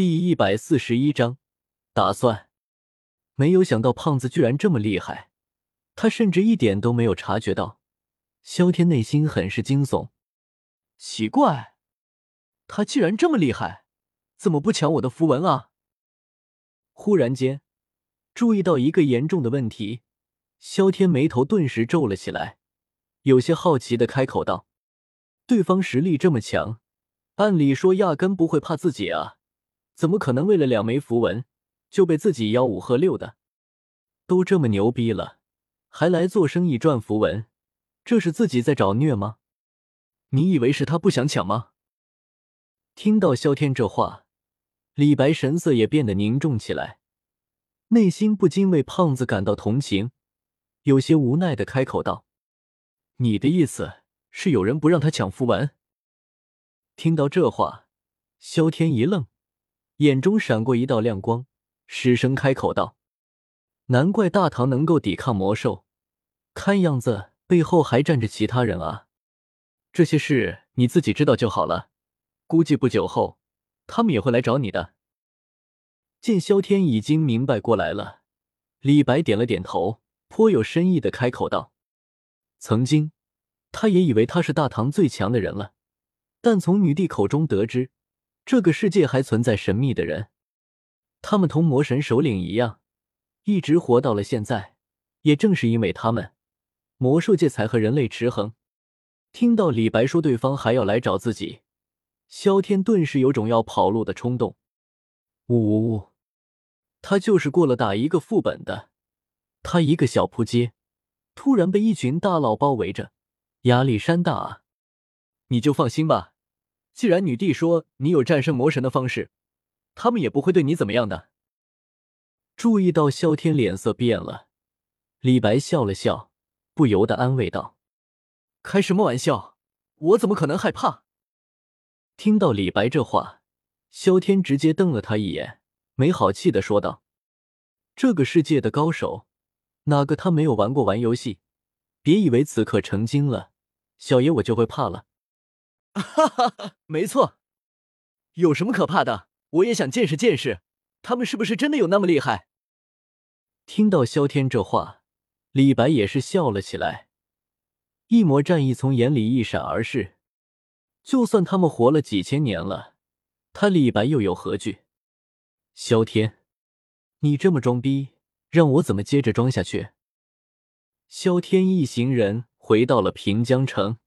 第一百四十一章，打算。没有想到胖子居然这么厉害，他甚至一点都没有察觉到。萧天内心很是惊悚，奇怪，他既然这么厉害，怎么不抢我的符文啊？忽然间，注意到一个严重的问题，萧天眉头顿时皱了起来，有些好奇的开口道：“对方实力这么强，按理说压根不会怕自己啊。”怎么可能为了两枚符文就被自己吆五喝六的？都这么牛逼了，还来做生意赚符文，这是自己在找虐吗？你以为是他不想抢吗？听到萧天这话，李白神色也变得凝重起来，内心不禁为胖子感到同情，有些无奈的开口道：“你的意思是有人不让他抢符文？”听到这话，萧天一愣。眼中闪过一道亮光，失声开口道：“难怪大唐能够抵抗魔兽，看样子背后还站着其他人啊！这些事你自己知道就好了。估计不久后，他们也会来找你的。”见萧天已经明白过来了，李白点了点头，颇有深意的开口道：“曾经，他也以为他是大唐最强的人了，但从女帝口中得知。”这个世界还存在神秘的人，他们同魔神首领一样，一直活到了现在。也正是因为他们，魔兽界才和人类持衡。听到李白说对方还要来找自己，萧天顿时有种要跑路的冲动。呜呜呜！他就是过了打一个副本的，他一个小扑街，突然被一群大佬包围着，压力山大啊！你就放心吧。既然女帝说你有战胜魔神的方式，他们也不会对你怎么样的。注意到萧天脸色变了，李白笑了笑，不由得安慰道：“开什么玩笑？我怎么可能害怕？”听到李白这话，萧天直接瞪了他一眼，没好气的说道：“这个世界的高手，哪个他没有玩过玩游戏？别以为此刻成精了，小爷我就会怕了。”哈哈哈，没错，有什么可怕的？我也想见识见识，他们是不是真的有那么厉害？听到萧天这话，李白也是笑了起来，一抹战意从眼里一闪而逝。就算他们活了几千年了，他李白又有何惧？萧天，你这么装逼，让我怎么接着装下去？萧天一行人回到了平江城。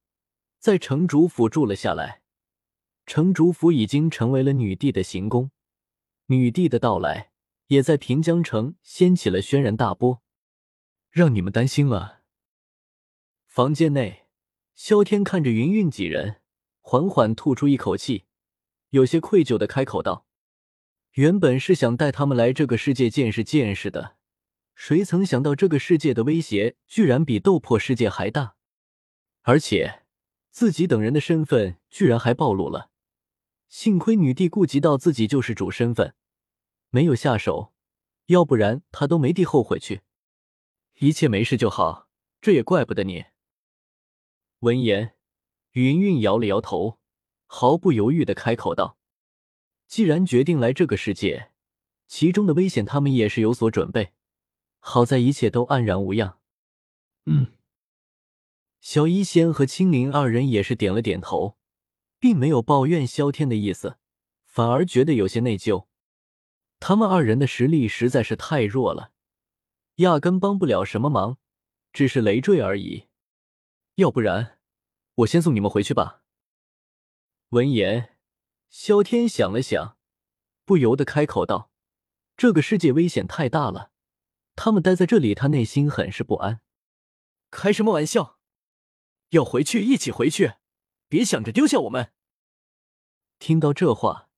在城主府住了下来，城主府已经成为了女帝的行宫。女帝的到来也在平江城掀起了轩然大波，让你们担心了。房间内，萧天看着云云几人，缓缓吐出一口气，有些愧疚的开口道：“原本是想带他们来这个世界见识见识的，谁曾想到这个世界的威胁居然比斗破世界还大，而且……”自己等人的身份居然还暴露了，幸亏女帝顾及到自己救世主身份，没有下手，要不然他都没地后悔去。一切没事就好，这也怪不得你。闻言，云云摇了摇头，毫不犹豫的开口道：“既然决定来这个世界，其中的危险他们也是有所准备。好在一切都安然无恙。”嗯。小医仙和青灵二人也是点了点头，并没有抱怨萧天的意思，反而觉得有些内疚。他们二人的实力实在是太弱了，压根帮不了什么忙，只是累赘而已。要不然，我先送你们回去吧。闻言，萧天想了想，不由得开口道：“这个世界危险太大了，他们待在这里，他内心很是不安。”开什么玩笑！要回去一起回去，别想着丢下我们。听到这话，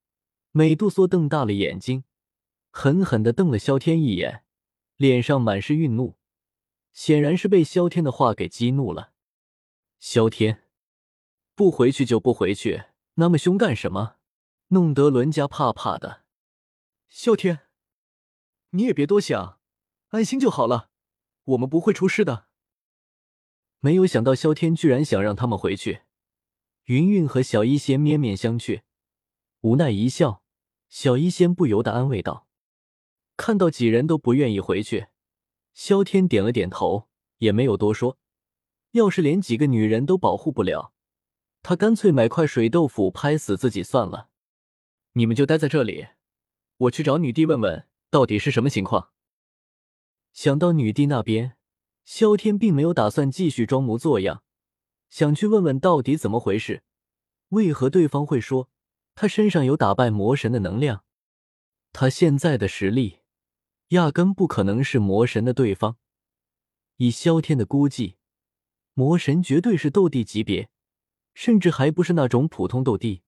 美杜莎瞪大了眼睛，狠狠的瞪了萧天一眼，脸上满是愠怒，显然是被萧天的话给激怒了。萧天，不回去就不回去，那么凶干什么？弄得伦家怕怕的。萧天，你也别多想，安心就好了，我们不会出事的。没有想到萧天居然想让他们回去，云云和小医仙面面相觑，无奈一笑，小医仙不由得安慰道。看到几人都不愿意回去，萧天点了点头，也没有多说。要是连几个女人都保护不了，他干脆买块水豆腐拍死自己算了。你们就待在这里，我去找女帝问问到底是什么情况。想到女帝那边，萧天并没有打算继续装模作样，想去问问到底怎么回事，为何对方会说他身上有打败魔神的能量？他现在的实力。压根不可能是魔神的对方。以萧天的估计，魔神绝对是斗帝级别，甚至还不是那种普通斗帝，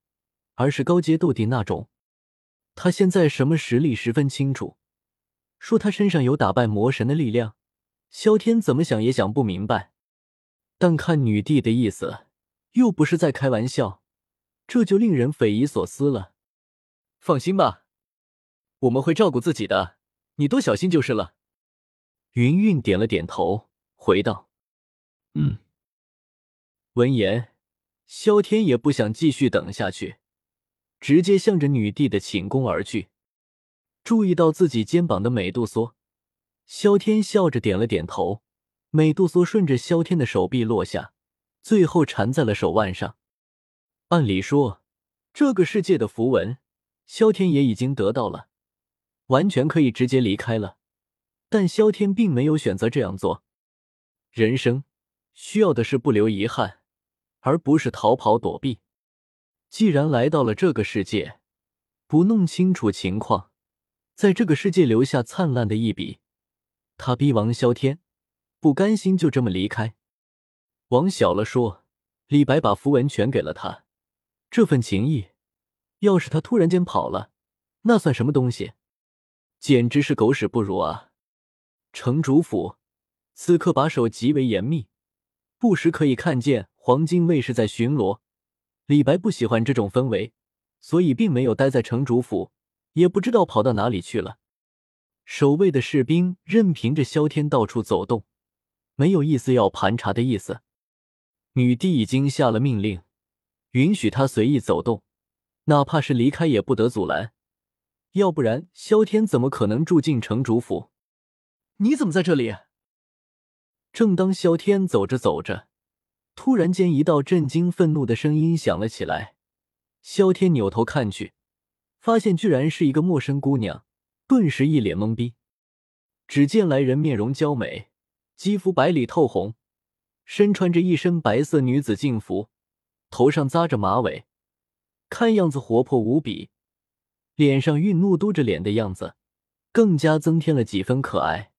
而是高阶斗帝那种。他现在什么实力十分清楚，说他身上有打败魔神的力量，萧天怎么想也想不明白。但看女帝的意思，又不是在开玩笑，这就令人匪夷所思了。放心吧，我们会照顾自己的。你多小心就是了。云云点了点头，回道：“嗯。”闻言，萧天也不想继续等下去，直接向着女帝的寝宫而去。注意到自己肩膀的美杜莎，萧天笑着点了点头。美杜莎顺着萧天的手臂落下，最后缠在了手腕上。按理说，这个世界的符文，萧天也已经得到了。完全可以直接离开了，但萧天并没有选择这样做。人生需要的是不留遗憾，而不是逃跑躲避。既然来到了这个世界，不弄清楚情况，在这个世界留下灿烂的一笔，他逼王萧天不甘心就这么离开。往小了说，李白把符文全给了他，这份情谊，要是他突然间跑了，那算什么东西？简直是狗屎不如啊！城主府此刻把守极为严密，不时可以看见黄金卫士在巡逻。李白不喜欢这种氛围，所以并没有待在城主府，也不知道跑到哪里去了。守卫的士兵任凭着萧天到处走动，没有一丝要盘查的意思。女帝已经下了命令，允许他随意走动，哪怕是离开也不得阻拦。要不然，萧天怎么可能住进城主府？你怎么在这里？正当萧天走着走着，突然间一道震惊、愤怒的声音响了起来。萧天扭头看去，发现居然是一个陌生姑娘，顿时一脸懵逼。只见来人面容娇美，肌肤白里透红，身穿着一身白色女子静服，头上扎着马尾，看样子活泼无比。脸上愠怒、嘟着脸的样子，更加增添了几分可爱。